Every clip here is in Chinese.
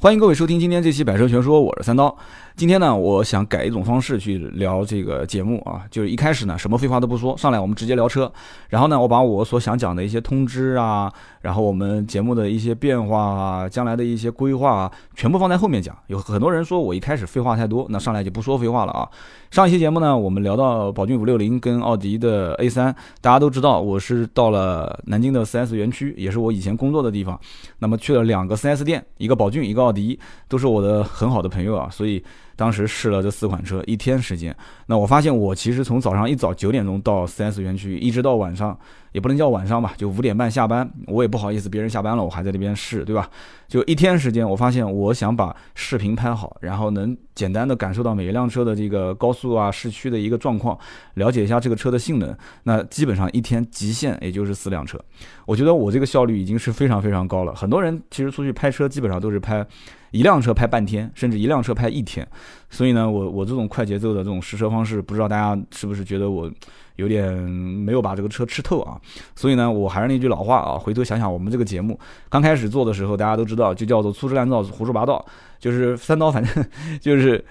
欢迎各位收听今天这期《百车全说》，我是三刀。今天呢，我想改一种方式去聊这个节目啊，就是一开始呢，什么废话都不说，上来我们直接聊车。然后呢，我把我所想讲的一些通知啊，然后我们节目的一些变化啊，将来的一些规划啊，全部放在后面讲。有很多人说我一开始废话太多，那上来就不说废话了啊。上一期节目呢，我们聊到宝骏五六零跟奥迪的 A 三，大家都知道我是到了南京的 4S 园区，也是我以前工作的地方。那么去了两个 4S 店，一个宝骏，一个奥奥迪，都是我的很好的朋友啊，所以。当时试了这四款车一天时间，那我发现我其实从早上一早九点钟到 4S 园区，一直到晚上，也不能叫晚上吧，就五点半下班，我也不好意思别人下班了我还在那边试，对吧？就一天时间，我发现我想把视频拍好，然后能简单的感受到每一辆车的这个高速啊、市区的一个状况，了解一下这个车的性能，那基本上一天极限也就是四辆车。我觉得我这个效率已经是非常非常高了。很多人其实出去拍车基本上都是拍。一辆车拍半天，甚至一辆车拍一天，所以呢，我我这种快节奏的这种试车方式，不知道大家是不是觉得我有点没有把这个车吃透啊？所以呢，我还是那句老话啊，回头想想我们这个节目刚开始做的时候，大家都知道就叫做粗制滥造、胡说八道，就是三刀，反正 就是。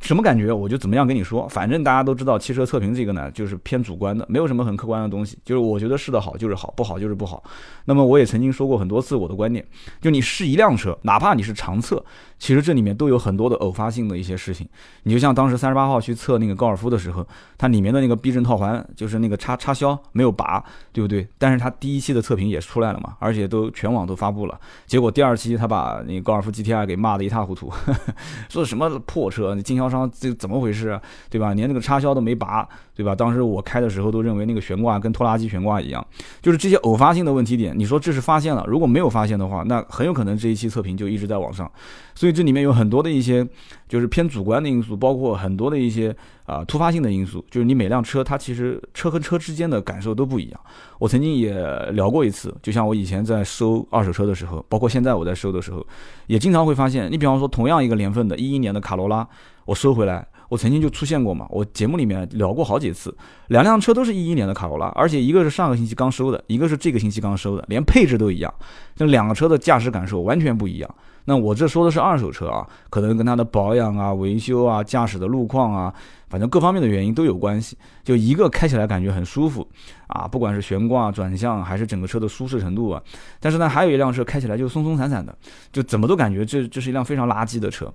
什么感觉我就怎么样跟你说，反正大家都知道汽车测评这个呢，就是偏主观的，没有什么很客观的东西。就是我觉得试的好就是好，不好就是不好。那么我也曾经说过很多次我的观点，就你试一辆车，哪怕你是长测，其实这里面都有很多的偶发性的一些事情。你就像当时三十八号去测那个高尔夫的时候，它里面的那个避震套环就是那个插插销没有拔，对不对？但是它第一期的测评也出来了嘛，而且都全网都发布了。结果第二期他把那个高尔夫 GTI 给骂得一塌糊涂，说什么破车，你经销。商这怎么回事啊？对吧？连那个插销都没拔，对吧？当时我开的时候都认为那个悬挂跟拖拉机悬挂一样，就是这些偶发性的问题点。你说这是发现了，如果没有发现的话，那很有可能这一期测评就一直在网上。所以这里面有很多的一些就是偏主观的因素，包括很多的一些啊突发性的因素。就是你每辆车它其实车和车之间的感受都不一样。我曾经也聊过一次，就像我以前在收二手车的时候，包括现在我在收的时候，也经常会发现，你比方说同样一个年份的一一年的卡罗拉。我收回来，我曾经就出现过嘛，我节目里面聊过好几次，两辆车都是一一年的卡罗拉，而且一个是上个星期刚收的，一个是这个星期刚收的，连配置都一样，这两个车的驾驶感受完全不一样。那我这说的是二手车啊，可能跟它的保养啊、维修啊、驾驶的路况啊，反正各方面的原因都有关系。就一个开起来感觉很舒服啊，不管是悬挂、转向还是整个车的舒适程度啊，但是呢，还有一辆车开起来就松松散散的，就怎么都感觉这这是一辆非常垃圾的车。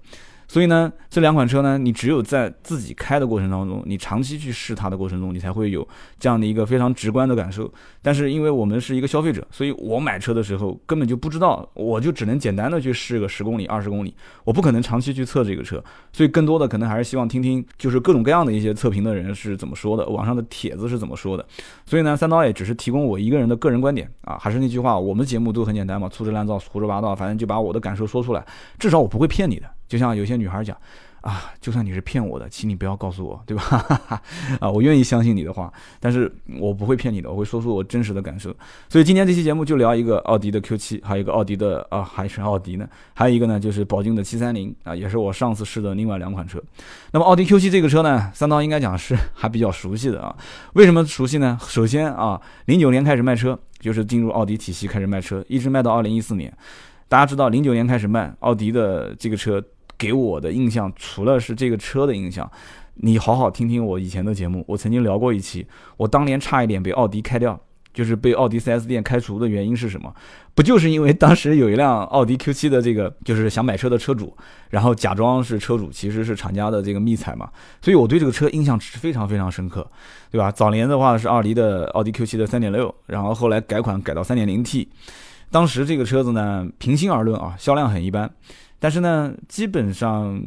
所以呢，这两款车呢，你只有在自己开的过程当中，你长期去试它的过程中，你才会有这样的一个非常直观的感受。但是因为我们是一个消费者，所以我买车的时候根本就不知道，我就只能简单的去试个十公里、二十公里，我不可能长期去测这个车。所以更多的可能还是希望听听，就是各种各样的一些测评的人是怎么说的，网上的帖子是怎么说的。所以呢，三刀也只是提供我一个人的个人观点啊，还是那句话，我们节目都很简单嘛，粗制滥造、胡说八道，反正就把我的感受说出来，至少我不会骗你的。就像有些女孩讲，啊，就算你是骗我的，请你不要告诉我，对吧？啊，我愿意相信你的话，但是我不会骗你的，我会说出我真实的感受。所以今天这期节目就聊一个奥迪的 Q7，还有一个奥迪的啊，还是奥迪呢，还有一个呢就是宝骏的730啊，也是我上次试的另外两款车。那么奥迪 Q7 这个车呢，三刀应该讲是 还比较熟悉的啊。为什么熟悉呢？首先啊，零九年开始卖车，就是进入奥迪体系开始卖车，一直卖到二零一四年。大家知道零九年开始卖奥迪的这个车。给我的印象，除了是这个车的印象，你好好听听我以前的节目，我曾经聊过一期，我当年差一点被奥迪开掉，就是被奥迪 4S 店开除的原因是什么？不就是因为当时有一辆奥迪 Q7 的这个，就是想买车的车主，然后假装是车主，其实是厂家的这个密采嘛，所以我对这个车印象是非常非常深刻，对吧？早年的话是奥迪的奥迪 Q7 的3.6，然后后来改款改到 3.0T，当时这个车子呢，平心而论啊，销量很一般。但是呢，基本上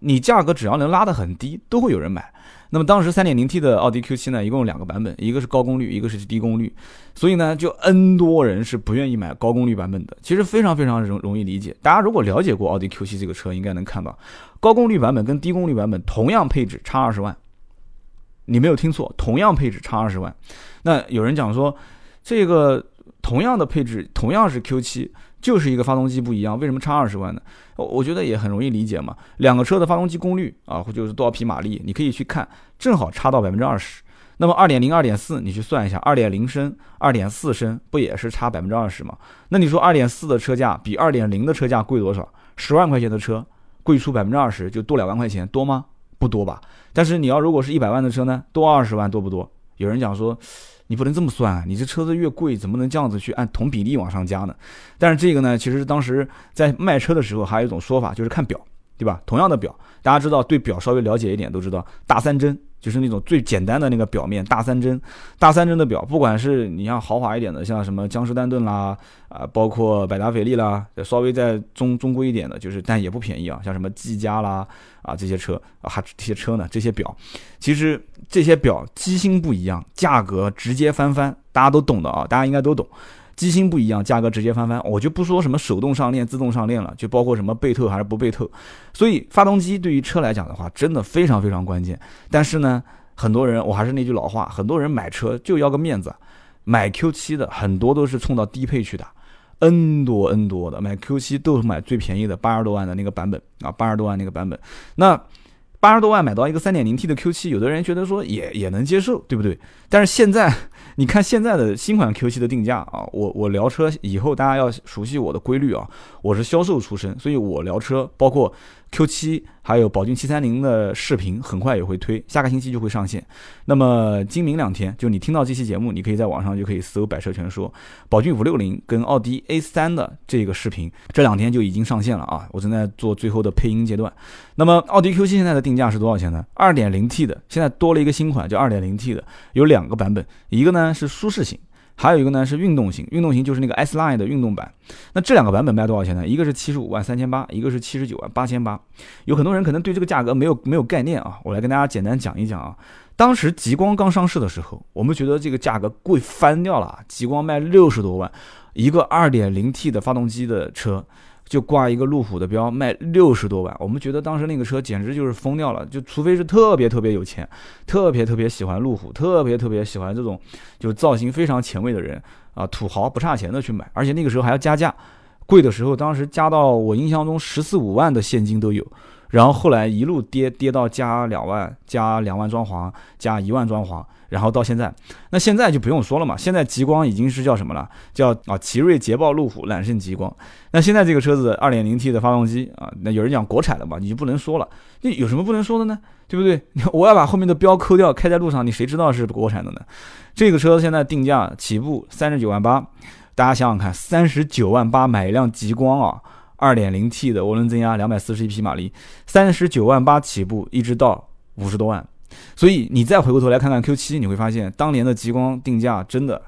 你价格只要能拉得很低，都会有人买。那么当时三点零 T 的奥迪 Q 七呢，一共有两个版本，一个是高功率，一个是低功率。所以呢，就 N 多人是不愿意买高功率版本的。其实非常非常容容易理解，大家如果了解过奥迪 Q 七这个车，应该能看到，高功率版本跟低功率版本同样配置差二十万。你没有听错，同样配置差二十万。那有人讲说，这个同样的配置，同样是 Q 七。就是一个发动机不一样，为什么差二十万呢？我觉得也很容易理解嘛。两个车的发动机功率啊，或就是多少匹马力，你可以去看，正好差到百分之二十。那么二点零、二点四，你去算一下，二点零升、二点四升，不也是差百分之二十吗？那你说二点四的车价比二点零的车价贵多少？十万块钱的车贵出百分之二十，就多两万块钱，多吗？不多吧。但是你要如果是一百万的车呢，多二十万多不多？有人讲说，你不能这么算啊，你这车子越贵，怎么能这样子去按同比例往上加呢？但是这个呢，其实当时在卖车的时候还有一种说法，就是看表，对吧？同样的表，大家知道对表稍微了解一点都知道，大三针。就是那种最简单的那个表面大三针，大三针的表，不管是你像豪华一点的，像什么江诗丹顿啦，啊，包括百达翡丽啦，稍微再中中规一点的，就是但也不便宜啊，像什么技嘉啦，啊这些车啊还这些车呢，这些表，其实这些表机芯不一样，价格直接翻番，大家都懂的啊，大家应该都懂。机芯不一样，价格直接翻番。我就不说什么手动上链、自动上链了，就包括什么背透还是不背透。所以发动机对于车来讲的话，真的非常非常关键。但是呢，很多人，我还是那句老话，很多人买车就要个面子，买 Q7 的很多都是冲到低配去的，N 多 N 多的买 Q7 都是买最便宜的八十多万的那个版本啊，八十多万那个版本。那八十多万买到一个三点零 T 的 Q 七有的人觉得说也也能接受，对不对？但是现在。你看现在的新款 Q 七的定价啊，我我聊车以后大家要熟悉我的规律啊，我是销售出身，所以我聊车包括。Q7 还有宝骏七三零的视频很快也会推，下个星期就会上线。那么今明两天，就你听到这期节目，你可以在网上就可以搜“百车全说”，宝骏五六零跟奥迪 A3 的这个视频，这两天就已经上线了啊！我正在做最后的配音阶段。那么奥迪 Q7 现在的定价是多少钱呢？二点零 T 的，现在多了一个新款叫二点零 T 的，有两个版本，一个呢是舒适型。还有一个呢是运动型，运动型就是那个 S Line 的运动版。那这两个版本卖多少钱呢？一个是七十五万三千八，一个是七十九万八千八。有很多人可能对这个价格没有没有概念啊，我来跟大家简单讲一讲啊。当时极光刚上市的时候，我们觉得这个价格贵翻掉了，极光卖六十多万，一个二点零 T 的发动机的车。就挂一个路虎的标，卖六十多万，我们觉得当时那个车简直就是疯掉了。就除非是特别特别有钱，特别特别喜欢路虎，特别特别喜欢这种就造型非常前卫的人啊，土豪不差钱的去买，而且那个时候还要加价，贵的时候当时加到我印象中十四五万的现金都有。然后后来一路跌跌到加两万，加两万装潢，加一万装潢，然后到现在，那现在就不用说了嘛。现在极光已经是叫什么了？叫啊，奇瑞、捷豹、路虎、揽胜、极光。那现在这个车子二点零 T 的发动机啊，那有人讲国产的嘛，你就不能说了。那有什么不能说的呢？对不对？我要把后面的标抠掉，开在路上，你谁知道是国产的呢？这个车现在定价起步三十九万八，大家想想看，三十九万八买一辆极光啊！二点零 T 的涡轮增压，两百四十一匹马力，三十九万八起步，一直到五十多万。所以你再回过头来看看 Q7，你会发现当年的极光定价真的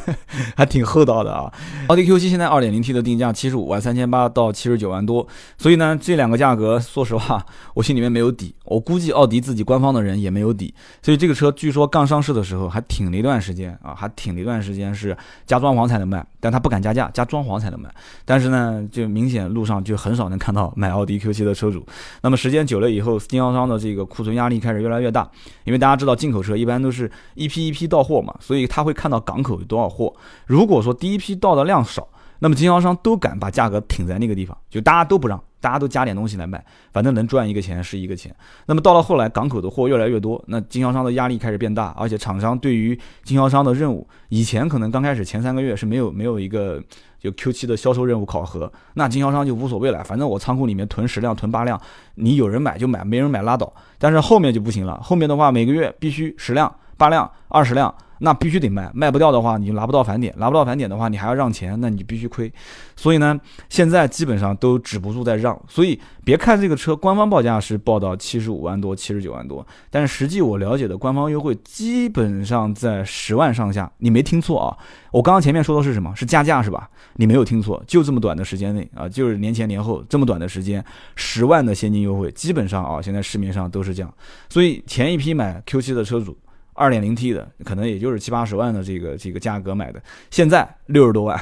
还挺厚道的啊。奥迪 Q7 现在 2.0T 的定价七十五万三千八到七十九万多，所以呢这两个价格，说实话我心里面没有底，我估计奥迪自己官方的人也没有底。所以这个车据说刚上市的时候还挺了一段时间啊，还挺了一段时间是加装潢才能卖，但他不敢加价，加装潢才能卖。但是呢，就明显路上就很少能看到买奥迪 Q7 的车主。那么时间久了以后，经销商的这个库存压力开始越来越大。因为大家知道进口车一般都是一批一批到货嘛，所以他会看到港口有多少货。如果说第一批到的量少，那么经销商都敢把价格挺在那个地方，就大家都不让，大家都加点东西来卖，反正能赚一个钱是一个钱。那么到了后来，港口的货越来越多，那经销商的压力开始变大，而且厂商对于经销商的任务，以前可能刚开始前三个月是没有没有一个。有 Q 七的销售任务考核，那经销商就无所谓了，反正我仓库里面囤十辆、囤八辆，你有人买就买，没人买拉倒。但是后面就不行了，后面的话每个月必须十辆、八辆、二十辆。那必须得卖，卖不掉的话，你就拿不到返点，拿不到返点的话，你还要让钱，那你必须亏。所以呢，现在基本上都止不住在让。所以别看这个车官方报价是报到七十五万多、七十九万多，但是实际我了解的官方优惠基本上在十万上下。你没听错啊，我刚刚前面说的是什么？是加价是吧？你没有听错，就这么短的时间内啊，就是年前年后这么短的时间，十万的现金优惠，基本上啊，现在市面上都是这样。所以前一批买 Q7 的车主。二点零 T 的可能也就是七八十万的这个这个价格买的，现在六十多万，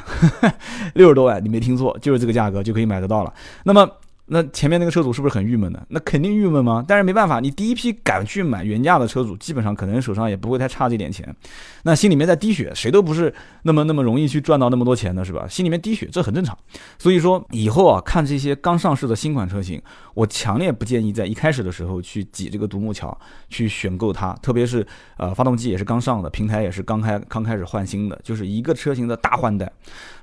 六十多万，你没听错，就是这个价格就可以买得到了。那么那前面那个车主是不是很郁闷呢？那肯定郁闷吗？但是没办法，你第一批敢去买原价的车主，基本上可能手上也不会太差这点钱，那心里面在滴血，谁都不是那么那么容易去赚到那么多钱的，是吧？心里面滴血，这很正常。所以说以后啊，看这些刚上市的新款车型，我强烈不建议在一开始的时候去挤这个独木桥去选购它，特别是呃发动机也是刚上的，平台也是刚开刚开始换新的，就是一个车型的大换代。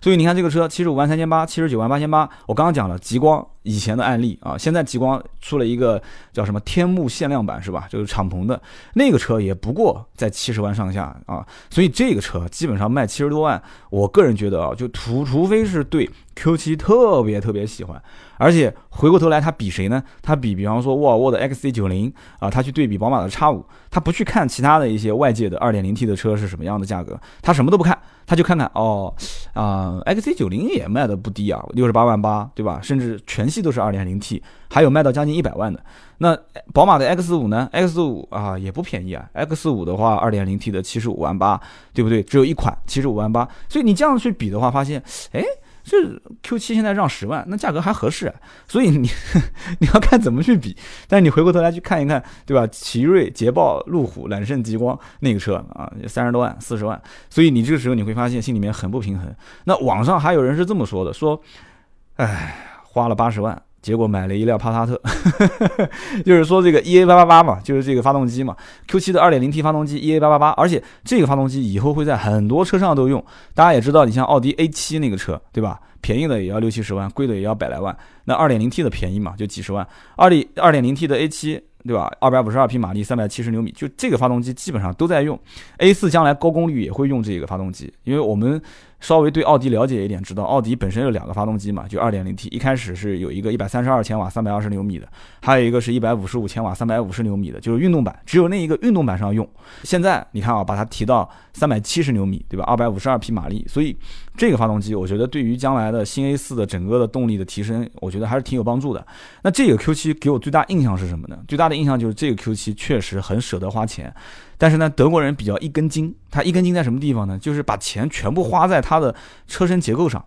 所以你看这个车七十五万三千八，七十九万八千八，我刚刚讲了极光。以前的案例啊，现在极光出了一个叫什么天幕限量版是吧？就是敞篷的那个车也不过在七十万上下啊，所以这个车基本上卖七十多万，我个人觉得啊，就除除非是对 Q7 特别特别喜欢，而且回过头来他比谁呢？他比比方说沃尔沃的 XC90 啊，他去对比宝马的 X5，他不去看其他的一些外界的 2.0T 的车是什么样的价格，他什么都不看。他就看看哦，啊，XC 九零也卖的不低啊，六十八万八，对吧？甚至全系都是二点零 T，还有卖到将近一百万的。那宝马的 X 五呢？X 五啊也不便宜啊，X 五的话二点零 T 的七十五万八，对不对？只有一款七十五万八，所以你这样去比的话，发现，哎。这 Q 七现在让十万，那价格还合适，啊所以你 你要看怎么去比。但是你回过头来去看一看，对吧？奇瑞、捷豹、路虎、揽胜、极光那个车啊，三十多万、四十万，所以你这个时候你会发现心里面很不平衡。那网上还有人是这么说的，说，哎，花了八十万。结果买了一辆帕萨特，就是说这个 E A 八八八嘛，就是这个发动机嘛，Q 七的二点零 T 发动机 E A 八八八，而且这个发动机以后会在很多车上都用。大家也知道，你像奥迪 A 七那个车，对吧？便宜的也要六七十万，贵的也要百来万。那二点零 T 的便宜嘛，就几十万。二点二点零 T 的 A 七。对吧？二百五十二匹马力，三百七十牛米，就这个发动机基本上都在用。A 四将来高功率也会用这个发动机，因为我们稍微对奥迪了解一点，知道奥迪本身有两个发动机嘛，就二点零 T，一开始是有一个一百三十二千瓦，三百二十牛米的，还有一个是一百五十五千瓦，三百五十牛米的，就是运动版，只有那一个运动版上用。现在你看啊，把它提到三百七十牛米，对吧？二百五十二匹马力，所以这个发动机，我觉得对于将来的新 A 四的整个的动力的提升，我觉得还是挺有帮助的。那这个 Q 七给我最大印象是什么呢？最大的印象就是这个 Q 七确实很舍得花钱，但是呢，德国人比较一根筋，他一根筋在什么地方呢？就是把钱全部花在他的车身结构上。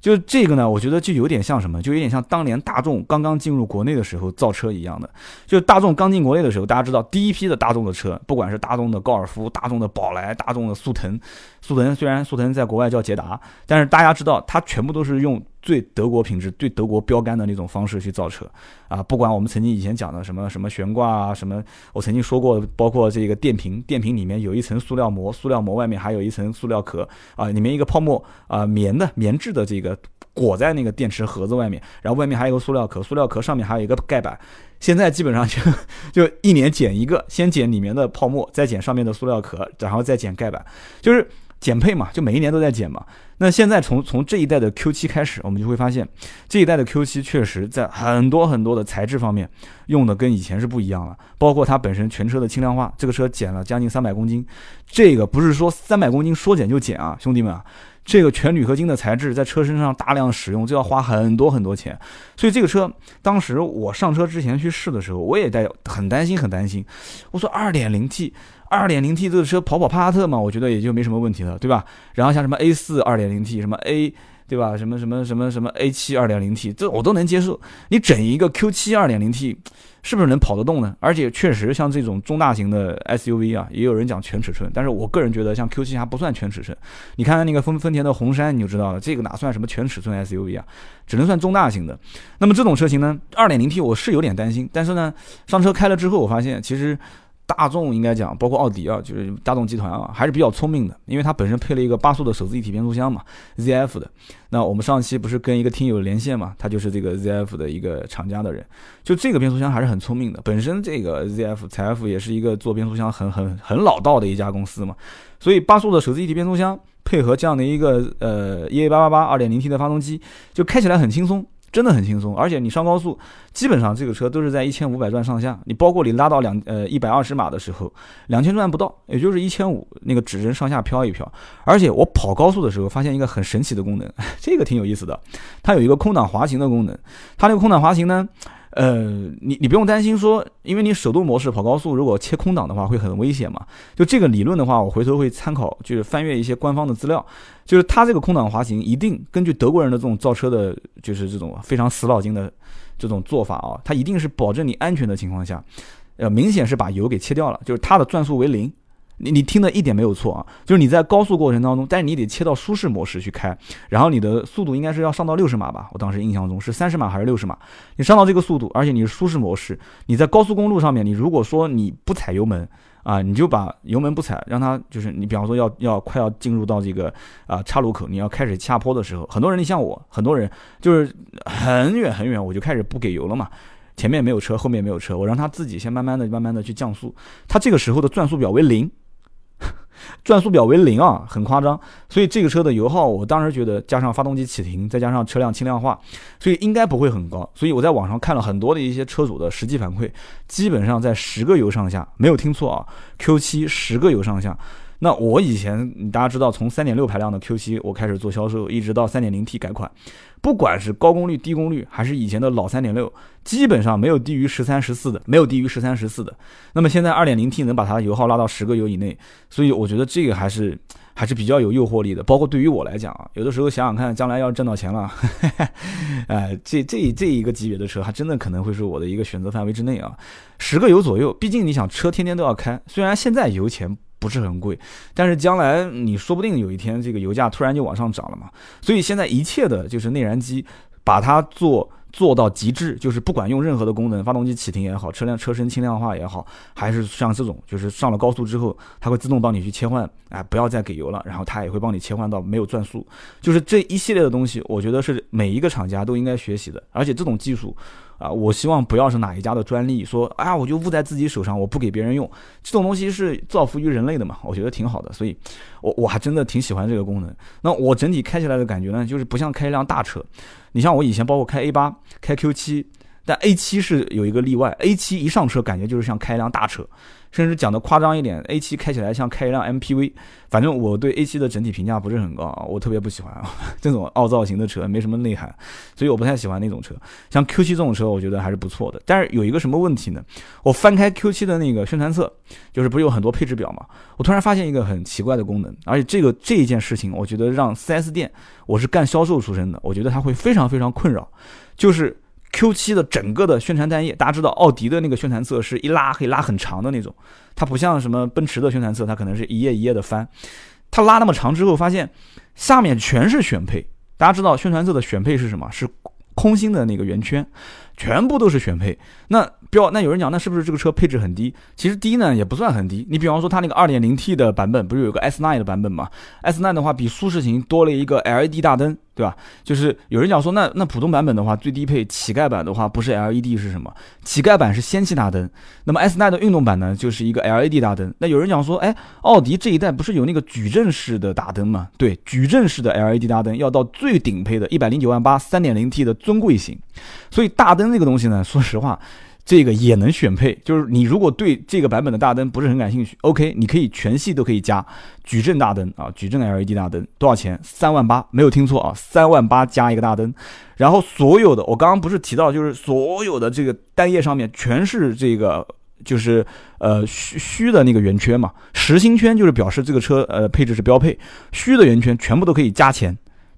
就这个呢，我觉得就有点像什么，就有点像当年大众刚刚进入国内的时候造车一样的。就大众刚进国内的时候，大家知道第一批的大众的车，不管是大众的高尔夫、大众的宝来、大众的速腾，速腾虽然速腾在国外叫捷达，但是大家知道它全部都是用。最德国品质、最德国标杆的那种方式去造车，啊，不管我们曾经以前讲的什么什么悬挂啊，什么我曾经说过，包括这个电瓶，电瓶里面有一层塑料膜，塑料膜外面还有一层塑料壳，啊，里面一个泡沫啊，棉的棉质的这个裹在那个电池盒子外面，然后外面还有个塑料壳，塑料壳上面还有一个盖板。现在基本上就 就一年剪一个，先剪里面的泡沫，再剪上面的塑料壳，然后再剪盖板，就是减配嘛，就每一年都在减嘛。那现在从从这一代的 Q7 开始，我们就会发现，这一代的 Q7 确实在很多很多的材质方面用的跟以前是不一样了，包括它本身全车的轻量化，这个车减了将近三百公斤，这个不是说三百公斤说减就减啊，兄弟们啊，这个全铝合金的材质在车身上大量使用，就要花很多很多钱，所以这个车当时我上车之前去试的时候，我也在很担心很担心，我说二点零 T 点零 T。二点零 T 这个车跑跑帕萨特嘛，我觉得也就没什么问题了，对吧？然后像什么 A 四二点零 T，什么 A，对吧？什么什么什么什么 A 七二点零 T，这我都能接受。你整一个 Q 七二点零 T，是不是能跑得动呢？而且确实像这种中大型的 SUV 啊，也有人讲全尺寸，但是我个人觉得像 Q 七还不算全尺寸。你看看那个丰丰田的红杉，你就知道了，这个哪算什么全尺寸 SUV 啊？只能算中大型的。那么这种车型呢，二点零 T 我是有点担心，但是呢，上车开了之后，我发现其实。大众应该讲，包括奥迪啊，就是大众集团啊，还是比较聪明的，因为它本身配了一个八速的手自一体变速箱嘛，ZF 的。那我们上期不是跟一个听友连线嘛，他就是这个 ZF 的一个厂家的人，就这个变速箱还是很聪明的。本身这个 ZF 采 F 也是一个做变速箱很很很老道的一家公司嘛，所以八速的手自一体变速箱配合这样的一个呃 EA888 2.0T 的发动机，就开起来很轻松。真的很轻松，而且你上高速，基本上这个车都是在一千五百转上下。你包括你拉到两呃一百二十码的时候，两千转不到，也就是一千五，那个指针上下飘一飘。而且我跑高速的时候，发现一个很神奇的功能，这个挺有意思的，它有一个空档滑行的功能。它那个空档滑行呢？呃，你你不用担心说，因为你手动模式跑高速，如果切空挡的话会很危险嘛。就这个理论的话，我回头会参考，就是翻阅一些官方的资料，就是它这个空挡滑行一定根据德国人的这种造车的，就是这种非常死脑筋的这种做法啊，它一定是保证你安全的情况下，呃，明显是把油给切掉了，就是它的转速为零。你你听的一点没有错啊，就是你在高速过程当中，但是你得切到舒适模式去开，然后你的速度应该是要上到六十码吧？我当时印象中是三十码还是六十码？你上到这个速度，而且你是舒适模式，你在高速公路上面，你如果说你不踩油门啊，你就把油门不踩，让它就是你比方说要要快要进入到这个啊岔路口，你要开始下坡的时候，很多人你像我，很多人就是很远很远我就开始不给油了嘛，前面没有车，后面没有车，我让他自己先慢慢的慢慢的去降速，他这个时候的转速表为零。转速表为零啊，很夸张，所以这个车的油耗，我当时觉得加上发动机启停，再加上车辆轻量化，所以应该不会很高。所以我在网上看了很多的一些车主的实际反馈，基本上在十个油上下，没有听错啊，Q 七十个油上下。那我以前大家知道，从三点六排量的 Q 七我开始做销售，一直到三点零 T 改款，不管是高功率、低功率，还是以前的老三点六，基本上没有低于十三、十四的，没有低于十三、十四的。那么现在二点零 T 能把它油耗拉到十个油以内，所以我觉得这个还是还是比较有诱惑力的。包括对于我来讲啊，有的时候想想看，将来要挣到钱了，哎，这这这一个级别的车，还真的可能会是我的一个选择范围之内啊。十个油左右，毕竟你想车天天都要开，虽然现在油钱。不是很贵，但是将来你说不定有一天这个油价突然就往上涨了嘛，所以现在一切的就是内燃机，把它做做到极致，就是不管用任何的功能，发动机启停也好，车辆车身轻量化也好，还是像这种，就是上了高速之后，它会自动帮你去切换，哎，不要再给油了，然后它也会帮你切换到没有转速，就是这一系列的东西，我觉得是每一个厂家都应该学习的，而且这种技术。啊，我希望不要是哪一家的专利，说啊，我就捂在自己手上，我不给别人用，这种东西是造福于人类的嘛？我觉得挺好的，所以，我我还真的挺喜欢这个功能。那我整体开起来的感觉呢，就是不像开一辆大车。你像我以前包括开 A 八、开 Q 七，但 A 七是有一个例外，A 七一上车感觉就是像开一辆大车。甚至讲的夸张一点，A 七开起来像开一辆 MPV，反正我对 A 七的整体评价不是很高啊，我特别不喜欢啊 这种凹造型的车，没什么内涵，所以我不太喜欢那种车。像 Q 七这种车，我觉得还是不错的。但是有一个什么问题呢？我翻开 Q 七的那个宣传册，就是不是有很多配置表嘛？我突然发现一个很奇怪的功能，而且这个这一件事情，我觉得让 4S 店，我是干销售出身的，我觉得他会非常非常困扰，就是。Q 七的整个的宣传单页，大家知道奥迪的那个宣传册是一拉可以拉很长的那种，它不像什么奔驰的宣传册，它可能是一页一页的翻。它拉那么长之后，发现下面全是选配。大家知道宣传册的选配是什么？是空心的那个圆圈，全部都是选配。那标那有人讲，那是不是这个车配置很低？其实低呢也不算很低。你比方说它那个 2.0T 的版本，不是有个 S9 的版本吗？S9 的话比舒适型多了一个 LED 大灯。对吧？就是有人讲说，那那普通版本的话，最低配乞丐版的话，不是 LED 是什么？乞丐版是氙气大灯。那么 S9 的运动版呢，就是一个 LED 大灯。那有人讲说，哎，奥迪这一代不是有那个矩阵式的大灯吗？对，矩阵式的 LED 大灯要到最顶配的一百零九万八三点零 T 的尊贵型。所以大灯这个东西呢，说实话。这个也能选配，就是你如果对这个版本的大灯不是很感兴趣，OK，你可以全系都可以加矩阵大灯啊，矩阵 LED 大灯多少钱？三万八，没有听错啊，三万八加一个大灯。然后所有的我刚刚不是提到，就是所有的这个单页上面全是这个，就是呃虚虚的那个圆圈嘛，实心圈就是表示这个车呃配置是标配，虚的圆圈全部都可以加钱。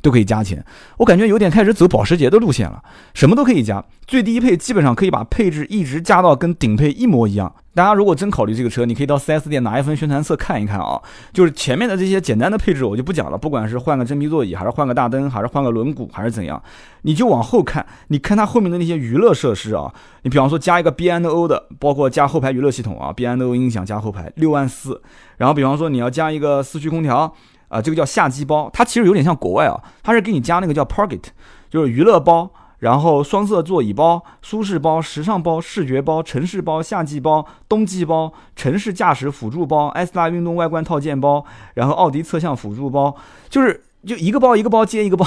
都可以加钱，我感觉有点开始走保时捷的路线了，什么都可以加，最低配基本上可以把配置一直加到跟顶配一模一样。大家如果真考虑这个车，你可以到 4S 店拿一份宣传册看一看啊，就是前面的这些简单的配置我就不讲了，不管是换个真皮座椅，还是换个大灯，还是换个轮毂，还是怎样，你就往后看，你看它后面的那些娱乐设施啊，你比方说加一个 B&O 的，包括加后排娱乐系统啊，B&O 音响加后排六万四，然后比方说你要加一个四驱空调。啊，这个叫下机包，它其实有点像国外啊，它是给你加那个叫 Pocket，就是娱乐包，然后双色座椅包、舒适包、时尚包、视觉包、城市包、夏季包、冬季包、城市驾驶辅助包、S 大运动外观套件包，然后奥迪侧向辅助包，就是就一个包一个包接一个包，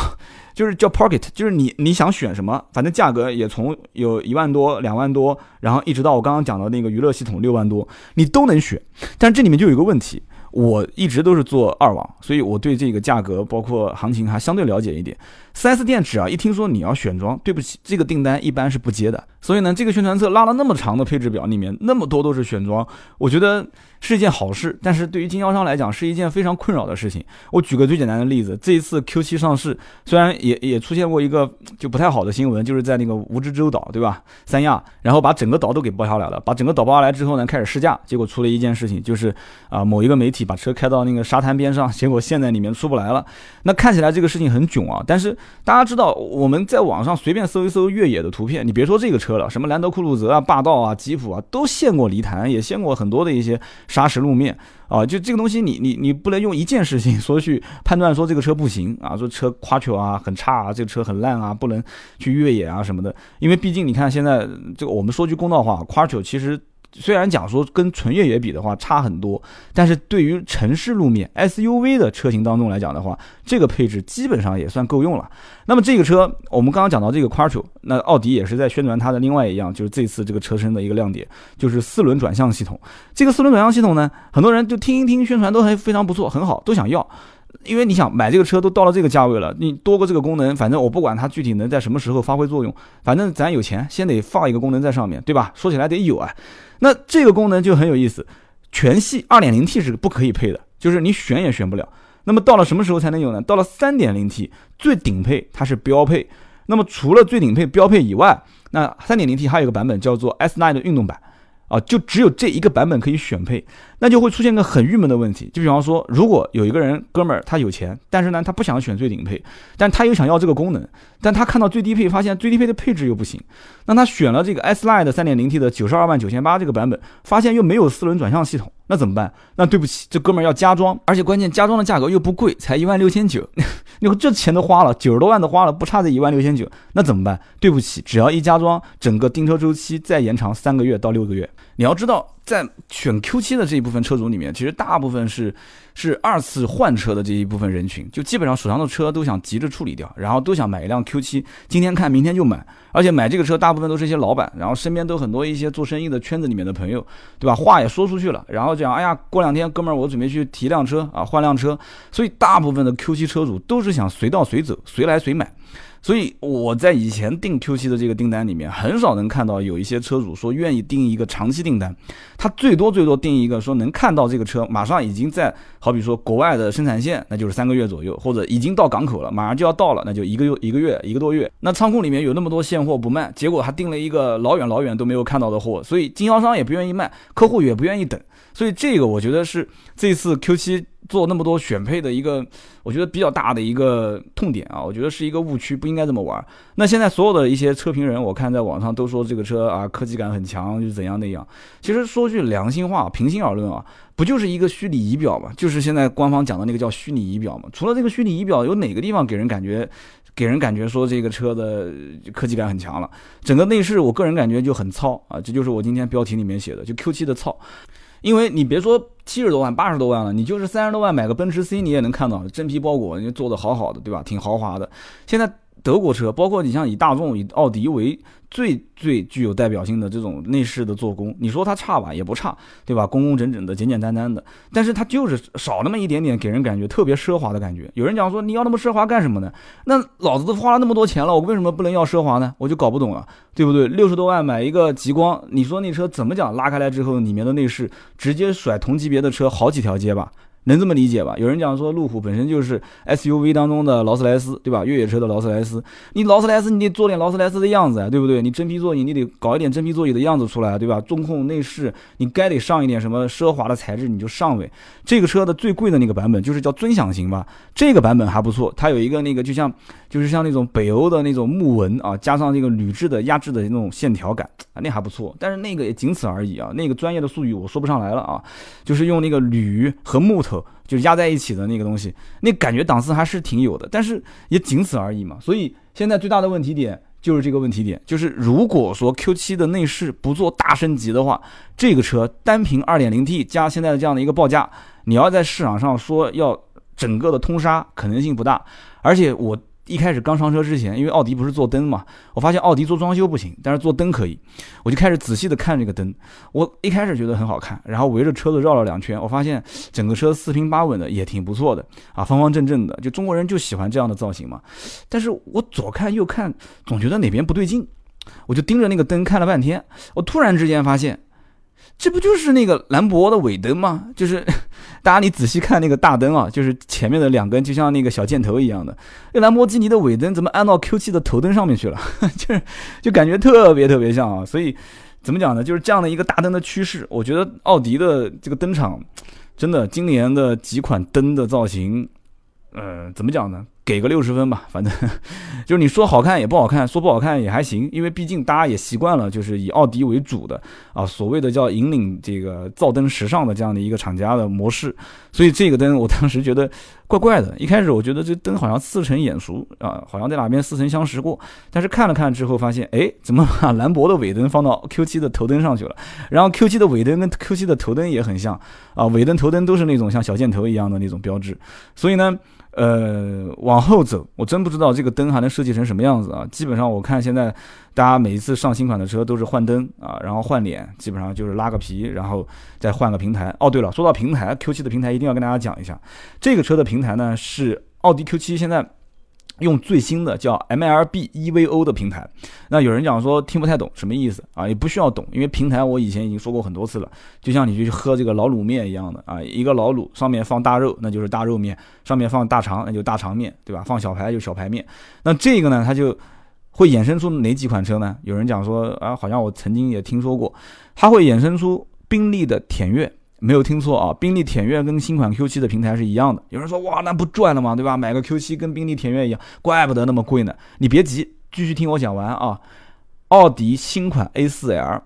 就是叫 Pocket，就是你你想选什么，反正价格也从有一万多、两万多，然后一直到我刚刚讲的那个娱乐系统六万多，你都能选，但这里面就有一个问题。我一直都是做二网，所以我对这个价格包括行情还相对了解一点。四 S 店只要一听说你要选装，对不起，这个订单一般是不接的。所以呢，这个宣传册拉了那么长的配置表，里面那么多都是选装，我觉得是一件好事。但是对于经销商来讲，是一件非常困扰的事情。我举个最简单的例子，这一次 Q7 上市，虽然也也出现过一个就不太好的新闻，就是在那个蜈支洲岛，对吧？三亚，然后把整个岛都给包下来了，把整个岛包下来之后呢，开始试驾，结果出了一件事情，就是啊，某一个媒体把车开到那个沙滩边上，结果陷在里面出不来了。那看起来这个事情很囧啊，但是大家知道。我们在网上随便搜一搜越野的图片，你别说这个车了，什么兰德酷路泽啊、霸道啊、吉普啊，都陷过泥潭，也陷过很多的一些砂石路面啊。就这个东西，你你你不能用一件事情说去判断说这个车不行啊，说车夸球啊很差啊，这个车很烂啊，不能去越野啊什么的。因为毕竟你看现在这个，我们说句公道话，夸球其实。虽然讲说跟纯越野比的话差很多，但是对于城市路面 SUV 的车型当中来讲的话，这个配置基本上也算够用了。那么这个车，我们刚刚讲到这个 Quattro，那奥迪也是在宣传它的另外一样，就是这次这个车身的一个亮点，就是四轮转向系统。这个四轮转向系统呢，很多人就听一听宣传都还非常不错，很好，都想要。因为你想买这个车都到了这个价位了，你多个这个功能，反正我不管它具体能在什么时候发挥作用，反正咱有钱，先得放一个功能在上面对吧？说起来得有啊。那这个功能就很有意思，全系 2.0T 是不可以配的，就是你选也选不了。那么到了什么时候才能有呢？到了 3.0T 最顶配它是标配。那么除了最顶配标配以外，那 3.0T 还有一个版本叫做 S9 的运动版。啊，就只有这一个版本可以选配，那就会出现个很郁闷的问题。就比方说，如果有一个人哥们儿他有钱，但是呢他不想选最顶配，但他又想要这个功能，但他看到最低配，发现最低配的配置又不行，那他选了这个 S Line 的 3.0T 的九十二万九千八这个版本，发现又没有四轮转向系统，那怎么办？那对不起，这哥们儿要加装，而且关键加装的价格又不贵，才一万六千九，你说这钱都花了，九十多万都花了，不差这一万六千九，那怎么办？对不起，只要一加装，整个订车周期再延长三个月到六个月。你要知道，在选 Q7 的这一部分车主里面，其实大部分是是二次换车的这一部分人群，就基本上手上的车都想急着处理掉，然后都想买一辆 Q7，今天看明天就买，而且买这个车大部分都是一些老板，然后身边都很多一些做生意的圈子里面的朋友，对吧？话也说出去了，然后讲，哎呀，过两天哥们儿我准备去提辆车啊，换辆车，所以大部分的 Q7 车主都是想随到随走，随来随买。所以我在以前订 Q7 的这个订单里面，很少能看到有一些车主说愿意订一个长期订单，他最多最多订一个说能看到这个车马上已经在，好比说国外的生产线，那就是三个月左右，或者已经到港口了，马上就要到了，那就一个月一个月一个多月。那仓库里面有那么多现货不卖，结果还订了一个老远老远都没有看到的货，所以经销商也不愿意卖，客户也不愿意等。所以这个我觉得是这次 Q7 做那么多选配的一个，我觉得比较大的一个痛点啊，我觉得是一个误区，不应该这么玩。那现在所有的一些车评人，我看在网上都说这个车啊科技感很强，就怎样那样。其实说句良心话，平心而论啊，不就是一个虚拟仪表嘛？就是现在官方讲的那个叫虚拟仪表嘛。除了这个虚拟仪表，有哪个地方给人感觉，给人感觉说这个车的科技感很强了？整个内饰，我个人感觉就很糙啊，这就是我今天标题里面写的，就 Q7 的糙。因为你别说七十多万、八十多万了，你就是三十多万买个奔驰 C，你也能看到真皮包裹，人家做的好好的，对吧？挺豪华的。现在。德国车，包括你像以大众、以奥迪为最最具有代表性的这种内饰的做工，你说它差吧，也不差，对吧？工工整整的，简简单单的，但是它就是少那么一点点，给人感觉特别奢华的感觉。有人讲说，你要那么奢华干什么呢？那老子都花了那么多钱了，我为什么不能要奢华呢？我就搞不懂了，对不对？六十多万买一个极光，你说那车怎么讲？拉开来之后，里面的内饰直接甩同级别的车好几条街吧。能这么理解吧？有人讲说，路虎本身就是 SUV 当中的劳斯莱斯，对吧？越野车的劳斯莱斯，你劳斯莱斯你得做点劳斯莱斯的样子啊，对不对？你真皮座椅你得搞一点真皮座椅的样子出来，对吧？中控内饰你该得上一点什么奢华的材质，你就上呗。这个车的最贵的那个版本就是叫尊享型吧，这个版本还不错，它有一个那个就像就是像那种北欧的那种木纹啊，加上这个铝制的压制的那种线条感啊，那还不错。但是那个也仅此而已啊，那个专业的术语我说不上来了啊，就是用那个铝和木头。就压在一起的那个东西，那感觉档次还是挺有的，但是也仅此而已嘛。所以现在最大的问题点就是这个问题点，就是如果说 Q7 的内饰不做大升级的话，这个车单凭 2.0T 加现在的这样的一个报价，你要在市场上说要整个的通杀可能性不大。而且我一开始刚上车之前，因为奥迪不是做灯嘛，我发现奥迪做装修不行，但是做灯可以，我就开始仔细的看这个灯。我一开始觉得很好看，然后围着车子绕了两圈，我发现整个车四平八稳的，也挺不错的啊，方方正正的，就中国人就喜欢这样的造型嘛。但是我左看右看，总觉得哪边不对劲，我就盯着那个灯看了半天，我突然之间发现。这不就是那个兰博的尾灯吗？就是 大家你仔细看那个大灯啊，就是前面的两根就像那个小箭头一样的。那兰博基尼的尾灯怎么安到 Q7 的头灯上面去了？就是就感觉特别特别像啊。所以怎么讲呢？就是这样的一个大灯的趋势。我觉得奥迪的这个灯厂真的今年的几款灯的造型，呃，怎么讲呢？给个六十分吧，反正 就是你说好看也不好看，说不好看也还行，因为毕竟大家也习惯了，就是以奥迪为主的啊，所谓的叫引领这个造灯时尚的这样的一个厂家的模式，所以这个灯我当时觉得怪怪的。一开始我觉得这灯好像似曾眼熟啊，好像在哪边似曾相识过，但是看了看之后发现，哎，怎么把兰博的尾灯放到 Q7 的头灯上去了？然后 Q7 的尾灯跟 Q7 的头灯也很像啊，尾灯头灯都是那种像小箭头一样的那种标志，所以呢。呃，往后走，我真不知道这个灯还能设计成什么样子啊！基本上我看现在大家每一次上新款的车都是换灯啊，然后换脸，基本上就是拉个皮，然后再换个平台。哦，对了，说到平台，Q7 的平台一定要跟大家讲一下，这个车的平台呢是奥迪 Q7 现在。用最新的叫 MLB EVO 的平台，那有人讲说听不太懂什么意思啊？也不需要懂，因为平台我以前已经说过很多次了，就像你去喝这个老卤面一样的啊，一个老卤上面放大肉，那就是大肉面；上面放大肠，那就大肠面，对吧？放小排就小排面。那这个呢，它就会衍生出哪几款车呢？有人讲说啊，好像我曾经也听说过，它会衍生出宾利的田悦。没有听错啊，宾利田悦跟新款 Q7 的平台是一样的。有人说哇，那不赚了吗？对吧？买个 Q7 跟宾利田悦一样，怪不得那么贵呢。你别急，继续听我讲完啊。奥迪新款 A4L，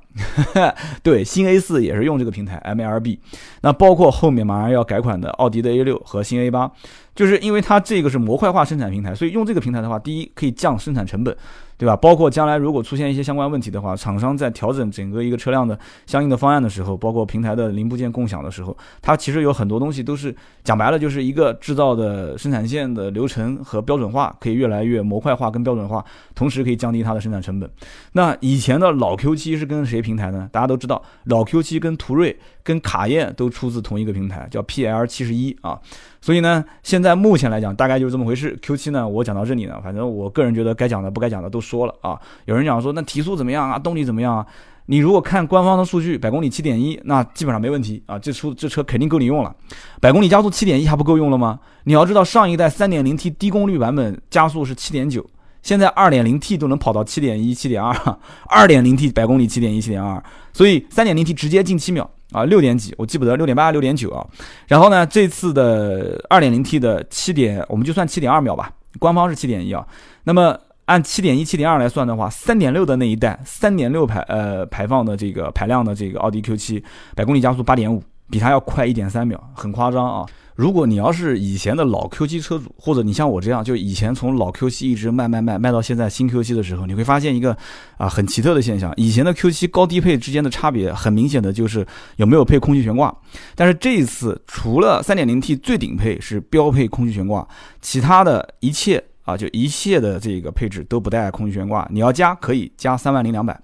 对，新 A4 也是用这个平台 MLB。那包括后面马上要改款的奥迪的 A6 和新 A8，就是因为它这个是模块化生产平台，所以用这个平台的话，第一可以降生产成本。对吧？包括将来如果出现一些相关问题的话，厂商在调整整个一个车辆的相应的方案的时候，包括平台的零部件共享的时候，它其实有很多东西都是讲白了就是一个制造的生产线的流程和标准化可以越来越模块化跟标准化，同时可以降低它的生产成本。那以前的老 Q 七是跟谁平台呢？大家都知道，老 Q 七跟途锐、跟卡宴都出自同一个平台，叫 PL 七十一啊。所以呢，现在目前来讲，大概就是这么回事。Q7 呢，我讲到这里呢，反正我个人觉得该讲的、不该讲的都说了啊。有人讲说，那提速怎么样啊？动力怎么样啊？你如果看官方的数据，百公里七点一，那基本上没问题啊。这出这车肯定够你用了。百公里加速七点一还不够用了吗？你要知道，上一代三点零 T 低功率版本加速是七点九，现在二点零 T 都能跑到七点一、七点二，二点零 T 百公里七点一、七点二，所以三点零 T 直接近七秒。啊，六点几，我记不得，六点八、六点九啊。然后呢，这次的二点零 T 的七点，我们就算七点二秒吧，官方是七点一啊。那么按七点一、七点二来算的话，三点六的那一代，三点六排呃排放的这个排量的这个奥迪 Q 七，百公里加速八点五，比它要快一点三秒，很夸张啊。如果你要是以前的老 Q7 车主，或者你像我这样，就以前从老 Q7 一直卖卖卖卖到现在新 Q7 的时候，你会发现一个啊很奇特的现象：以前的 Q7 高低配之间的差别，很明显的就是有没有配空气悬挂。但是这一次，除了 3.0T 最顶配是标配空气悬挂，其他的一切啊就一切的这个配置都不带空气悬挂。你要加可以加三万零两百。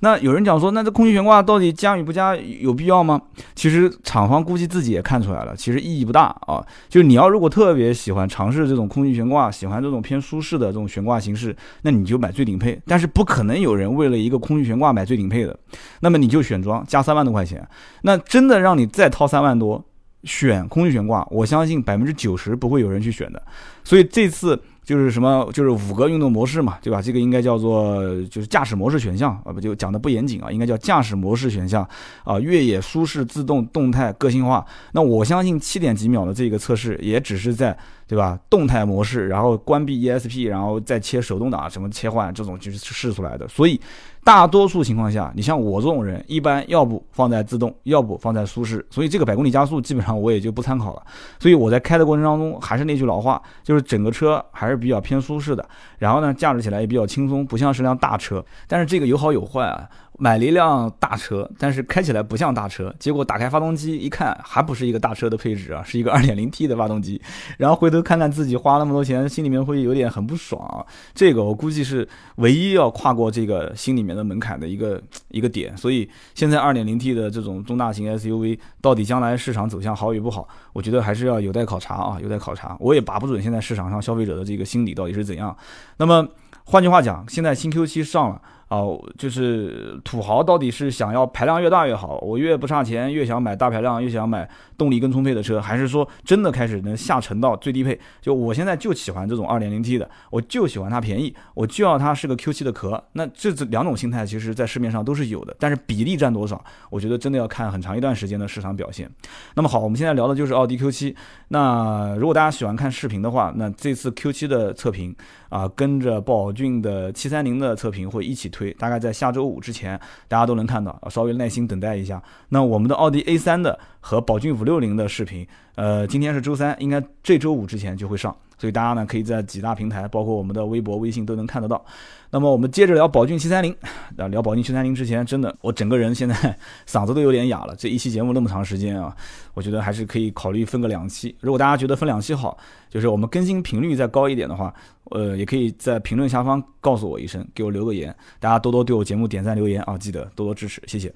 那有人讲说，那这空气悬挂到底加与不加有必要吗？其实厂方估计自己也看出来了，其实意义不大啊。就是你要如果特别喜欢尝试这种空气悬挂，喜欢这种偏舒适的这种悬挂形式，那你就买最顶配。但是不可能有人为了一个空气悬挂买最顶配的，那么你就选装加三万多块钱。那真的让你再掏三万多选空气悬挂，我相信百分之九十不会有人去选的。所以这次。就是什么，就是五个运动模式嘛，对吧？这个应该叫做就是驾驶模式选项啊，不就讲的不严谨啊？应该叫驾驶模式选项啊，越野舒适、自动、动态、个性化。那我相信七点几秒的这个测试也只是在。对吧？动态模式，然后关闭 ESP，然后再切手动挡，什么切换这种就是试出来的。所以大多数情况下，你像我这种人，一般要不放在自动，要不放在舒适。所以这个百公里加速基本上我也就不参考了。所以我在开的过程当中，还是那句老话，就是整个车还是比较偏舒适的。然后呢，驾驶起来也比较轻松，不像是辆大车。但是这个有好有坏啊。买了一辆大车，但是开起来不像大车，结果打开发动机一看，还不是一个大车的配置啊，是一个 2.0T 的发动机。然后回头看看自己花那么多钱，心里面会有点很不爽。这个我估计是唯一要跨过这个心里面的门槛的一个一个点。所以现在 2.0T 的这种中大型 SUV 到底将来市场走向好与不好，我觉得还是要有待考察啊，有待考察。我也把不准现在市场上消费者的这个心理到底是怎样。那么换句话讲，现在新 Q7 上了。哦，就是土豪到底是想要排量越大越好，我越不差钱越想买大排量，越想买动力更充沛的车，还是说真的开始能下沉到最低配？就我现在就喜欢这种 2.0T 的，我就喜欢它便宜，我就要它是个 Q7 的壳。那这两种心态其实在市面上都是有的，但是比例占多少，我觉得真的要看很长一段时间的市场表现。那么好，我们现在聊的就是奥迪 Q7。那如果大家喜欢看视频的话，那这次 Q7 的测评啊，跟着宝骏的七三零的测评会一起。推大概在下周五之前，大家都能看到，稍微耐心等待一下。那我们的奥迪 A 三的和宝骏五六零的视频，呃，今天是周三，应该这周五之前就会上，所以大家呢可以在几大平台，包括我们的微博、微信都能看得到。那么我们接着聊宝骏七三零，啊，聊宝骏七三零之前，真的我整个人现在嗓子都有点哑了。这一期节目那么长时间啊，我觉得还是可以考虑分个两期。如果大家觉得分两期好，就是我们更新频率再高一点的话，呃，也可以在评论下方告诉我一声，给我留个言。大家多多对我节目点赞留言啊，记得多多支持，谢谢。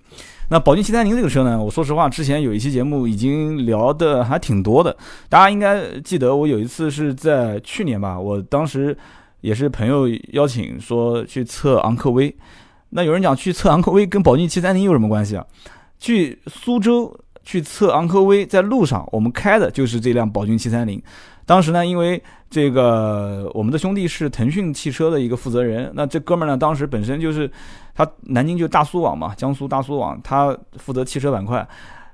那宝骏七三零这个车呢，我说实话，之前有一期节目已经聊的还挺多的，大家应该记得我有一次是在去年吧，我当时。也是朋友邀请说去测昂科威，那有人讲去测昂科威跟宝骏七三零有什么关系啊？去苏州去测昂科威，在路上我们开的就是这辆宝骏七三零。当时呢，因为这个我们的兄弟是腾讯汽车的一个负责人，那这哥们儿呢，当时本身就是他南京就大苏网嘛，江苏大苏网，他负责汽车板块，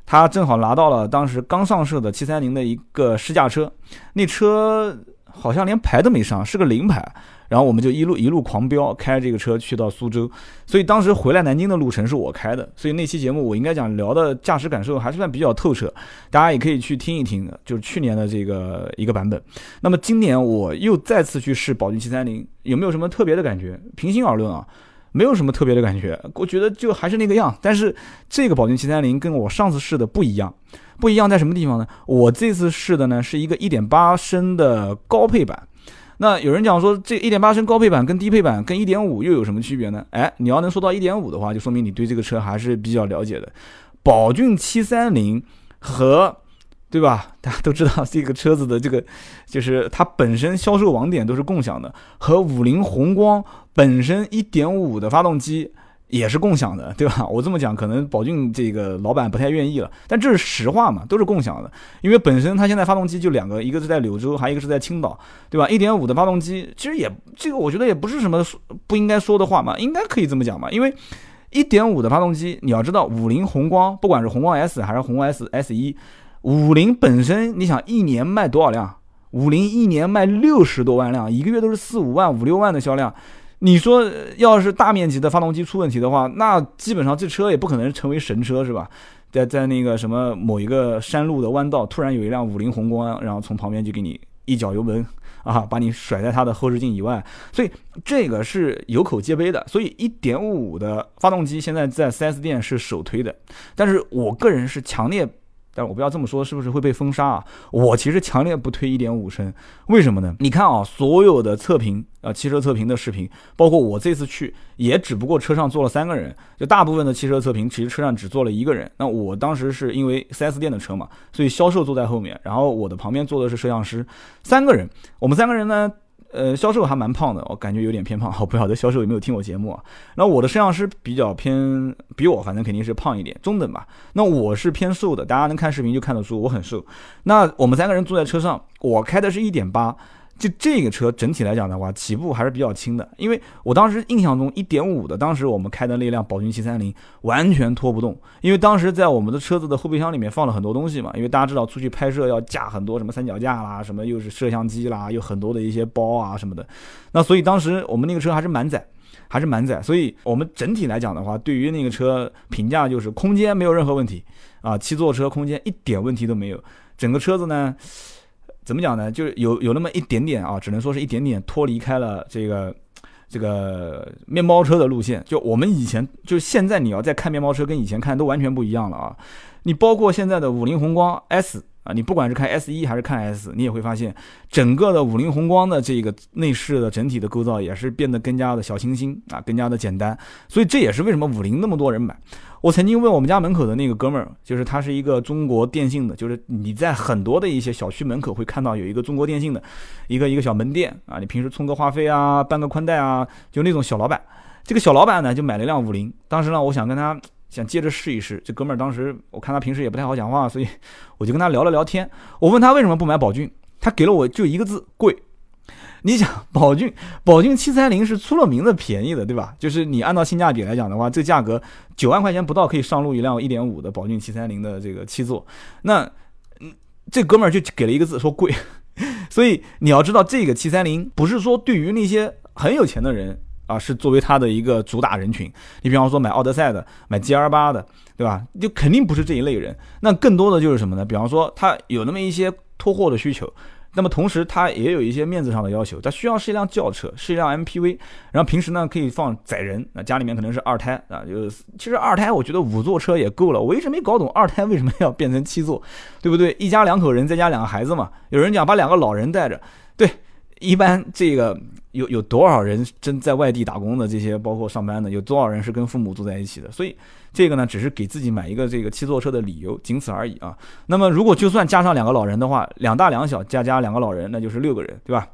他正好拿到了当时刚上市的七三零的一个试驾车，那车。好像连牌都没上，是个零牌。然后我们就一路一路狂飙，开这个车去到苏州。所以当时回来南京的路程是我开的。所以那期节目我应该讲聊的驾驶感受还是算比较透彻，大家也可以去听一听，就是去年的这个一个版本。那么今年我又再次去试宝骏七三零，有没有什么特别的感觉？平心而论啊，没有什么特别的感觉，我觉得就还是那个样。但是这个宝骏七三零跟我上次试的不一样。不一样在什么地方呢？我这次试的呢是一个1.8升的高配版。那有人讲说，这一点八升高配版跟低配版跟一点五又有什么区别呢？哎，你要能说到一点五的话，就说明你对这个车还是比较了解的。宝骏七三零和，对吧？大家都知道这个车子的这个，就是它本身销售网点都是共享的，和五菱宏光本身一点五的发动机。也是共享的，对吧？我这么讲，可能宝骏这个老板不太愿意了，但这是实话嘛，都是共享的。因为本身它现在发动机就两个，一个是在柳州，还有一个是在青岛，对吧？一点五的发动机，其实也这个我觉得也不是什么不应该说的话嘛，应该可以这么讲嘛。因为一点五的发动机，你要知道，五菱宏光，不管是宏光 S 还是宏光 S S 一，五菱本身你想一年卖多少辆？五菱一年卖六十多万辆，一个月都是四五万、五六万的销量。你说要是大面积的发动机出问题的话，那基本上这车也不可能成为神车，是吧？在在那个什么某一个山路的弯道，突然有一辆五菱宏光，然后从旁边就给你一脚油门啊，把你甩在它的后视镜以外，所以这个是有口皆碑的。所以1.5的发动机现在在 4S 店是首推的，但是我个人是强烈。但我不要这么说，是不是会被封杀啊？我其实强烈不推一点五升，为什么呢？你看啊，所有的测评，呃，汽车测评的视频，包括我这次去，也只不过车上坐了三个人，就大部分的汽车测评，其实车上只坐了一个人。那我当时是因为 4S 店的车嘛，所以销售坐在后面，然后我的旁边坐的是摄像师，三个人，我们三个人呢。呃，销售还蛮胖的，我感觉有点偏胖。我不晓得销售有没有听我节目啊？那我的摄像师比较偏，比我反正肯定是胖一点，中等吧。那我是偏瘦的，大家能看视频就看得出我很瘦。那我们三个人坐在车上，我开的是一点八。就这个车整体来讲的话，起步还是比较轻的。因为我当时印象中，一点五的，当时我们开的那辆宝骏七三零完全拖不动。因为当时在我们的车子的后备箱里面放了很多东西嘛。因为大家知道出去拍摄要架很多什么三脚架啦，什么又是摄像机啦，有很多的一些包啊什么的。那所以当时我们那个车还是满载，还是满载。所以我们整体来讲的话，对于那个车评价就是空间没有任何问题啊，七座车空间一点问题都没有。整个车子呢。怎么讲呢？就是有有那么一点点啊，只能说是一点点脱离开了这个这个面包车的路线。就我们以前，就现在你要再看面包车，跟以前看都完全不一样了啊！你包括现在的五菱宏光 S。啊，你不管是看 S 一还是看 S，你也会发现，整个的五菱宏光的这个内饰的整体的构造也是变得更加的小清新啊，更加的简单。所以这也是为什么五菱那么多人买。我曾经问我们家门口的那个哥们儿，就是他是一个中国电信的，就是你在很多的一些小区门口会看到有一个中国电信的一个一个小门店啊，你平时充个话费啊，办个宽带啊，就那种小老板。这个小老板呢，就买了一辆五菱，当时呢，我想跟他。想接着试一试，这哥们儿当时我看他平时也不太好讲话，所以我就跟他聊了聊天。我问他为什么不买宝骏，他给了我就一个字：贵。你想，宝骏宝骏七三零是出了名的便宜的，对吧？就是你按照性价比来讲的话，这价格九万块钱不到可以上路一辆一点五的宝骏七三零的这个七座。那嗯，这哥们儿就给了一个字说贵。所以你要知道，这个七三零不是说对于那些很有钱的人。啊，是作为它的一个主打人群。你比方说买奥德赛的，买 G R 八的，对吧？就肯定不是这一类人。那更多的就是什么呢？比方说他有那么一些拖货的需求，那么同时他也有一些面子上的要求，他需要是一辆轿车，是一辆 M P V，然后平时呢可以放载人。那家里面可能是二胎啊，就是其实二胎我觉得五座车也够了。我一直没搞懂二胎为什么要变成七座，对不对？一家两口人再加两个孩子嘛。有人讲把两个老人带着，对。一般这个有有多少人真在外地打工的？这些包括上班的，有多少人是跟父母住在一起的？所以这个呢，只是给自己买一个这个七座车的理由，仅此而已啊。那么如果就算加上两个老人的话，两大两小加加两个老人，那就是六个人，对吧？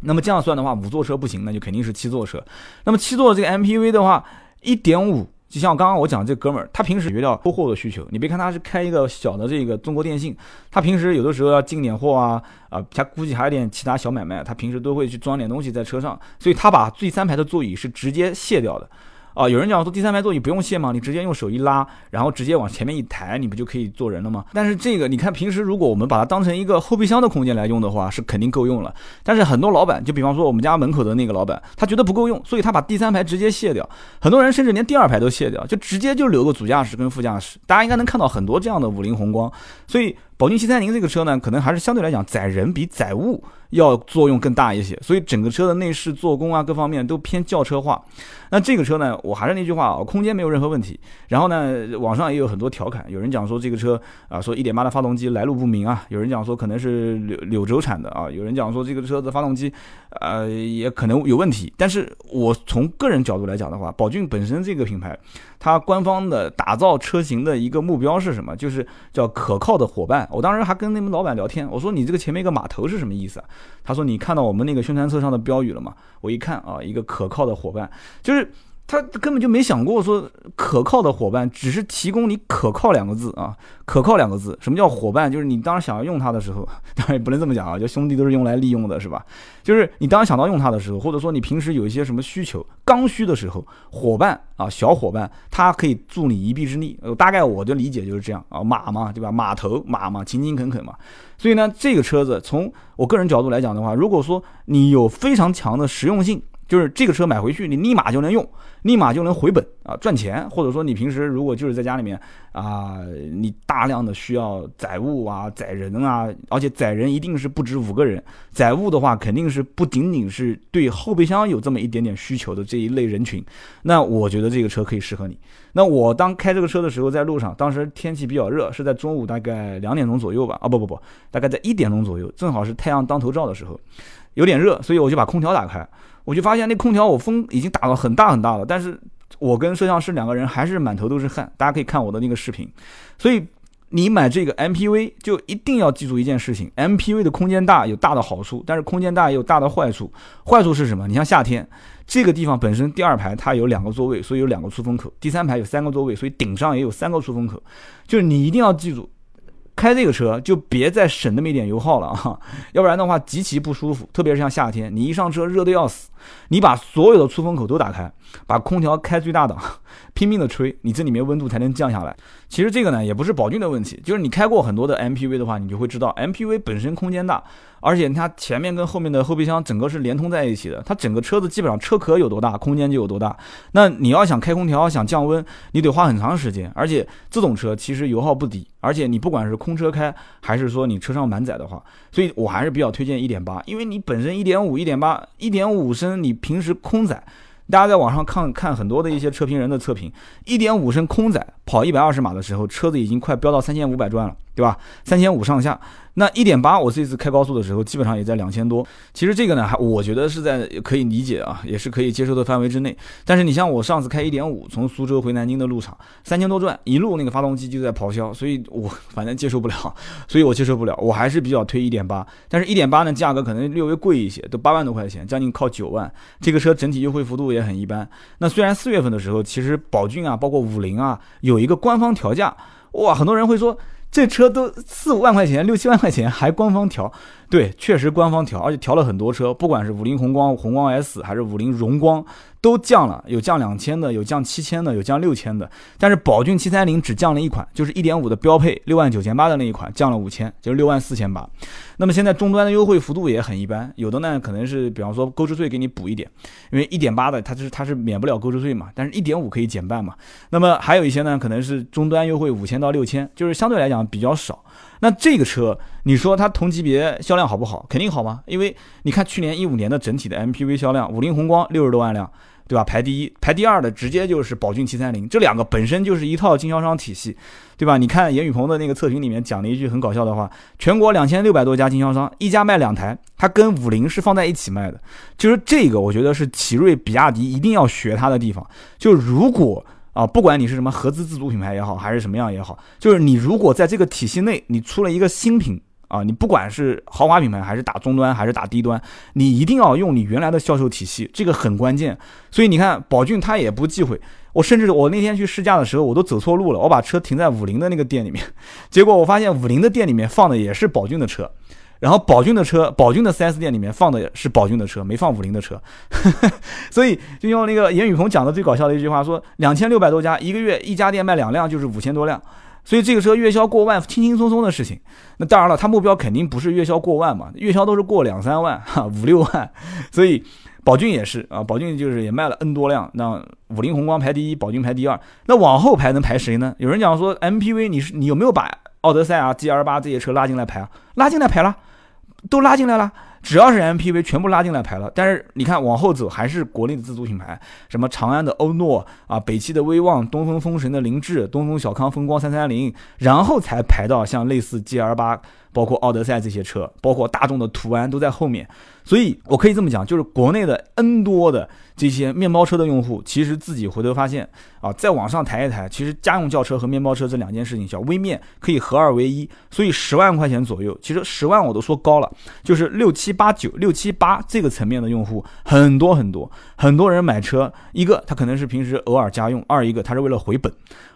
那么这样算的话，五座车不行，那就肯定是七座车。那么七座这个 MPV 的话，一点五。就像刚刚我讲这哥们儿，他平时遇到收货的需求，你别看他是开一个小的这个中国电信，他平时有的时候要进点货啊，啊，他估计还有点其他小买卖，他平时都会去装点东西在车上，所以他把最三排的座椅是直接卸掉的。啊，有人讲说第三排座椅不用卸吗？你直接用手一拉，然后直接往前面一抬，你不就可以坐人了吗？但是这个你看，平时如果我们把它当成一个后备箱的空间来用的话，是肯定够用了。但是很多老板，就比方说我们家门口的那个老板，他觉得不够用，所以他把第三排直接卸掉。很多人甚至连第二排都卸掉，就直接就留个主驾驶跟副驾驶。大家应该能看到很多这样的五菱宏光，所以。宝骏七三零这个车呢，可能还是相对来讲载人比载物要作用更大一些，所以整个车的内饰、做工啊各方面都偏轿车化。那这个车呢，我还是那句话啊，空间没有任何问题。然后呢，网上也有很多调侃，有人讲说这个车啊，说一点八的发动机来路不明啊，有人讲说可能是柳柳州产的啊，有人讲说这个车的发动机呃也可能有问题。但是我从个人角度来讲的话，宝骏本身这个品牌。它官方的打造车型的一个目标是什么？就是叫可靠的伙伴。我当时还跟那们老板聊天，我说你这个前面一个码头是什么意思啊？他说你看到我们那个宣传册上的标语了吗？我一看啊，一个可靠的伙伴，就是。他根本就没想过说可靠的伙伴，只是提供你“可靠”两个字啊，“可靠”两个字。什么叫伙伴？就是你当时想要用它的时候，当然也不能这么讲啊，就兄弟都是用来利用的，是吧？就是你当时想到用它的时候，或者说你平时有一些什么需求刚需的时候，伙伴啊，小伙伴，他可以助你一臂之力。大概我的理解就是这样啊，马嘛，对吧？马头马嘛，勤勤恳恳嘛。所以呢，这个车子从我个人角度来讲的话，如果说你有非常强的实用性。就是这个车买回去，你立马就能用，立马就能回本啊，赚钱。或者说你平时如果就是在家里面啊，你大量的需要载物啊、载人啊，而且载人一定是不止五个人，载物的话肯定是不仅仅是对后备箱有这么一点点需求的这一类人群。那我觉得这个车可以适合你。那我当开这个车的时候，在路上，当时天气比较热，是在中午大概两点钟左右吧，啊不不不，大概在一点钟左右，正好是太阳当头照的时候，有点热，所以我就把空调打开。我就发现那空调我风已经打到很大很大了，但是我跟摄像师两个人还是满头都是汗。大家可以看我的那个视频。所以你买这个 MPV 就一定要记住一件事情：MPV 的空间大有大的好处，但是空间大也有大的坏处。坏处是什么？你像夏天这个地方本身第二排它有两个座位，所以有两个出风口；第三排有三个座位，所以顶上也有三个出风口。就是你一定要记住。开这个车就别再省那么一点油耗了啊，要不然的话极其不舒服。特别是像夏天，你一上车热的要死，你把所有的出风口都打开，把空调开最大档，拼命的吹，你这里面温度才能降下来。其实这个呢也不是宝骏的问题，就是你开过很多的 MPV 的话，你就会知道 MPV 本身空间大，而且它前面跟后面的后备箱整个是连通在一起的，它整个车子基本上车壳有多大，空间就有多大。那你要想开空调想降温，你得花很长时间，而且这种车其实油耗不低，而且你不管是空车开，还是说你车上满载的话，所以我还是比较推荐一点八，因为你本身一点五、一点八、一点五升，你平时空载。大家在网上看看很多的一些车评人的测评，一点五升空载跑一百二十码的时候，车子已经快飙到三千五百转了，对吧？三千五上下。那一点八，我这次开高速的时候，基本上也在两千多。其实这个呢，还我觉得是在可以理解啊，也是可以接受的范围之内。但是你像我上次开一点五，从苏州回南京的路上，三千多转，一路那个发动机就在咆哮，所以我反正接受不了，所以我接受不了。我还是比较推一点八，但是一点八呢，价格可能略微贵一些，都八万多块钱，将近靠九万。这个车整体优惠幅度也很一般。那虽然四月份的时候，其实宝骏啊，包括五菱啊，有一个官方调价，哇，很多人会说。这车都四五万块钱，六七万块钱还官方调。对，确实官方调，而且调了很多车，不管是五菱宏光、宏光 S 还是五菱荣光，都降了，有降两千的，有降七千的，有降六千的。但是宝骏七三零只降了一款，就是一点五的标配，六万九千八的那一款降了五千，就是六万四千八。那么现在终端的优惠幅度也很一般，有的呢可能是比方说购置税给你补一点，因为一点八的它是它是免不了购置税嘛，但是一点五可以减半嘛。那么还有一些呢可能是终端优惠五千到六千，就是相对来讲比较少。那这个车，你说它同级别销量好不好？肯定好吗？因为你看去年一五年的整体的 MPV 销量，五菱宏光六十多万辆，对吧？排第一，排第二的直接就是宝骏七三零，这两个本身就是一套经销商体系，对吧？你看严雨鹏的那个测评里面讲了一句很搞笑的话：全国两千六百多家经销商，一家卖两台，它跟五菱是放在一起卖的。就是这个，我觉得是奇瑞、比亚迪一定要学它的地方。就如果啊，不管你是什么合资自主品牌也好，还是什么样也好，就是你如果在这个体系内，你出了一个新品啊，你不管是豪华品牌还是打中端还是打低端，你一定要用你原来的销售体系，这个很关键。所以你看，宝骏它也不忌讳。我甚至我那天去试驾的时候，我都走错路了，我把车停在五菱的那个店里面，结果我发现五菱的店里面放的也是宝骏的车。然后宝骏的车，宝骏的 4S 店里面放的是宝骏的车，没放五菱的车，所以就用那个严雨鹏讲的最搞笑的一句话说，两千六百多家，一个月一家店卖两辆就是五千多辆，所以这个车月销过万，轻轻松松的事情。那当然了，他目标肯定不是月销过万嘛，月销都是过两三万，哈，五六万。所以宝骏也是啊，宝骏就是也卖了 N 多辆，那五菱宏光排第一，宝骏排第二，那往后排能排谁呢？有人讲说 MPV，你是你有没有把？奥德赛啊，G L 八这些车拉进来排啊，拉进来排了，都拉进来了。只要是 MPV，全部拉进来排了。但是你看往后走，还是国内的自主品牌，什么长安的欧诺啊，北汽的威旺，东风风神的凌志，东风小康风光三三零，然后才排到像类似 G L 八，包括奥德赛这些车，包括大众的途安都在后面。所以我可以这么讲，就是国内的 N 多的这些面包车的用户，其实自己回头发现啊，再往上抬一抬，其实家用轿车和面包车这两件事情，小微面可以合二为一。所以十万块钱左右，其实十万我都说高了，就是六七八九六七八这个层面的用户很多很多，很多人买车，一个他可能是平时偶尔家用，二一个他是为了回本。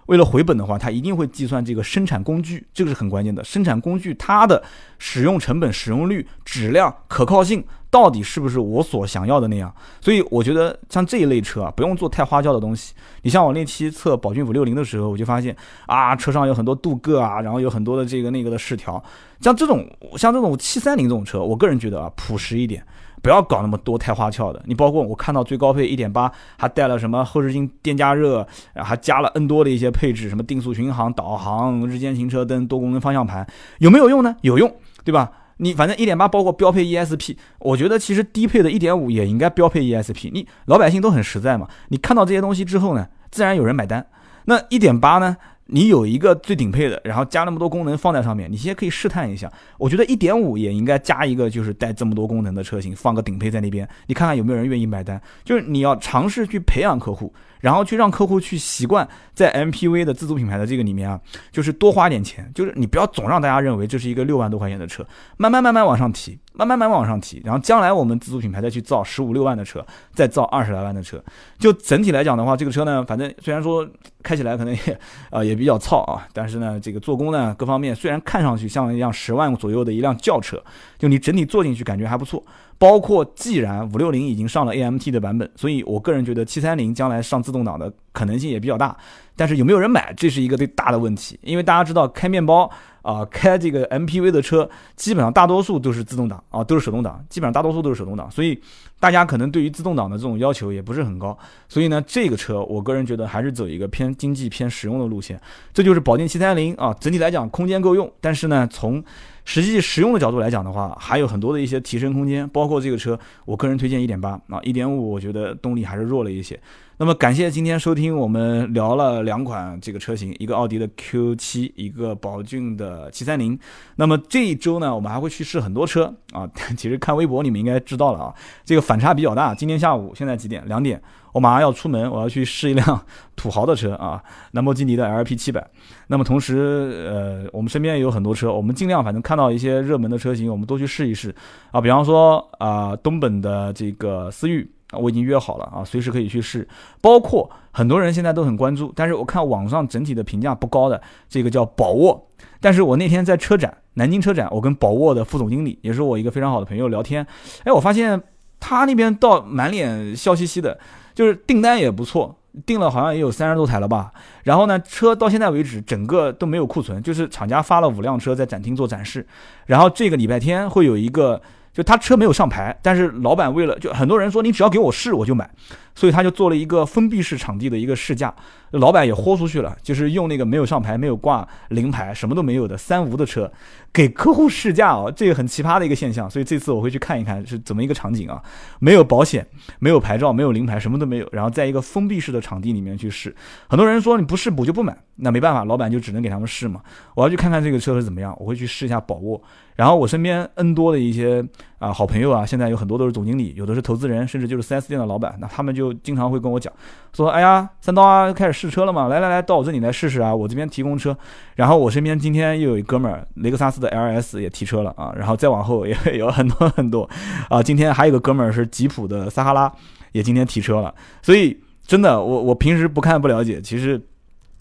为了回本的话，他一定会计算这个生产工具，这个是很关键的。生产工具它的使用成本、使用率、质量、可靠性到底是不是我所想要的那样？所以我觉得像这一类车啊，不用做太花俏的东西。你像我那期测宝骏五六零的时候，我就发现啊，车上有很多镀铬啊，然后有很多的这个那个的饰条。像这种像这种七三零这种车，我个人觉得啊，朴实一点。不要搞那么多太花俏的，你包括我看到最高配一点八，还带了什么后视镜电加热，还加了 N 多的一些配置，什么定速巡航、导航、日间行车灯、多功能方向盘，有没有用呢？有用，对吧？你反正一点八包括标配 ESP，我觉得其实低配的一点五也应该标配 ESP。你老百姓都很实在嘛，你看到这些东西之后呢，自然有人买单。那一点八呢？你有一个最顶配的，然后加那么多功能放在上面，你先可以试探一下。我觉得一点五也应该加一个，就是带这么多功能的车型，放个顶配在那边，你看看有没有人愿意买单。就是你要尝试去培养客户。然后去让客户去习惯在 MPV 的自主品牌的这个里面啊，就是多花点钱，就是你不要总让大家认为这是一个六万多块钱的车，慢慢慢慢往上提，慢慢慢慢往上提，然后将来我们自主品牌再去造十五六万的车，再造二十来万的车，就整体来讲的话，这个车呢，反正虽然说开起来可能也啊也比较糙啊，但是呢，这个做工呢各方面虽然看上去像一辆十万左右的一辆轿车，就你整体坐进去感觉还不错。包括既然五六零已经上了 AMT 的版本，所以我个人觉得七三零将来上自动挡的可能性也比较大。但是有没有人买，这是一个最大的问题。因为大家知道开面包啊，开这个 MPV 的车，基本上大多数都是自动挡啊，都是手动挡，基本上大多数都是手动挡。所以大家可能对于自动挡的这种要求也不是很高，所以呢，这个车我个人觉得还是走一个偏经济、偏实用的路线。这就是宝骏七三零啊，整体来讲空间够用，但是呢，从实际实用的角度来讲的话，还有很多的一些提升空间，包括这个车，我个人推荐一点八啊，一点五我觉得动力还是弱了一些。那么感谢今天收听，我们聊了两款这个车型，一个奥迪的 Q7，一个宝骏的730。那么这一周呢，我们还会去试很多车啊。其实看微博你们应该知道了啊，这个反差比较大。今天下午现在几点？两点，我马上要出门，我要去试一辆土豪的车啊，兰博基尼的 LP700。那么同时，呃，我们身边也有很多车，我们尽量反正看到一些热门的车型，我们都去试一试啊。比方说啊，东本的这个思域。啊，我已经约好了啊，随时可以去试。包括很多人现在都很关注，但是我看网上整体的评价不高的这个叫宝沃。但是我那天在车展，南京车展，我跟宝沃的副总经理，也是我一个非常好的朋友聊天，哎，我发现他那边倒满脸笑嘻嘻的，就是订单也不错，订了好像也有三十多台了吧。然后呢，车到现在为止整个都没有库存，就是厂家发了五辆车在展厅做展示，然后这个礼拜天会有一个。就他车没有上牌，但是老板为了就很多人说你只要给我试我就买，所以他就做了一个封闭式场地的一个试驾，老板也豁出去了，就是用那个没有上牌、没有挂临牌、什么都没有的三无的车给客户试驾哦，这个很奇葩的一个现象。所以这次我会去看一看是怎么一个场景啊，没有保险、没有牌照、没有临牌，什么都没有，然后在一个封闭式的场地里面去试。很多人说你不试补就不买，那没办法，老板就只能给他们试嘛。我要去看看这个车是怎么样，我会去试一下宝沃。然后我身边 N 多的一些啊好朋友啊，现在有很多都是总经理，有的是投资人，甚至就是 4S 店的老板。那他们就经常会跟我讲，说：“哎呀，三刀啊，开始试车了嘛，来来来，到我这里来试试啊，我这边提供车。”然后我身边今天又有一哥们儿，雷克萨斯的 LS 也提车了啊。然后再往后也有很多很多啊。今天还有一个哥们儿是吉普的撒哈拉，也今天提车了。所以真的，我我平时不看不了解，其实。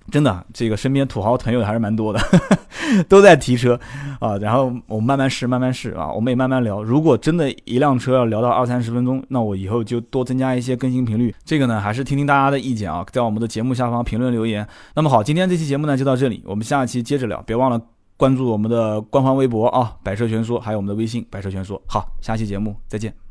真的，这个身边土豪朋友还是蛮多的，都在提车啊。然后我们慢慢试，慢慢试啊。我们也慢慢聊。如果真的一辆车要聊到二三十分钟，那我以后就多增加一些更新频率。这个呢，还是听听大家的意见啊，在我们的节目下方评论留言。那么好，今天这期节目呢就到这里，我们下期接着聊。别忘了关注我们的官方微博啊，百车全说，还有我们的微信百车全说。好，下期节目再见。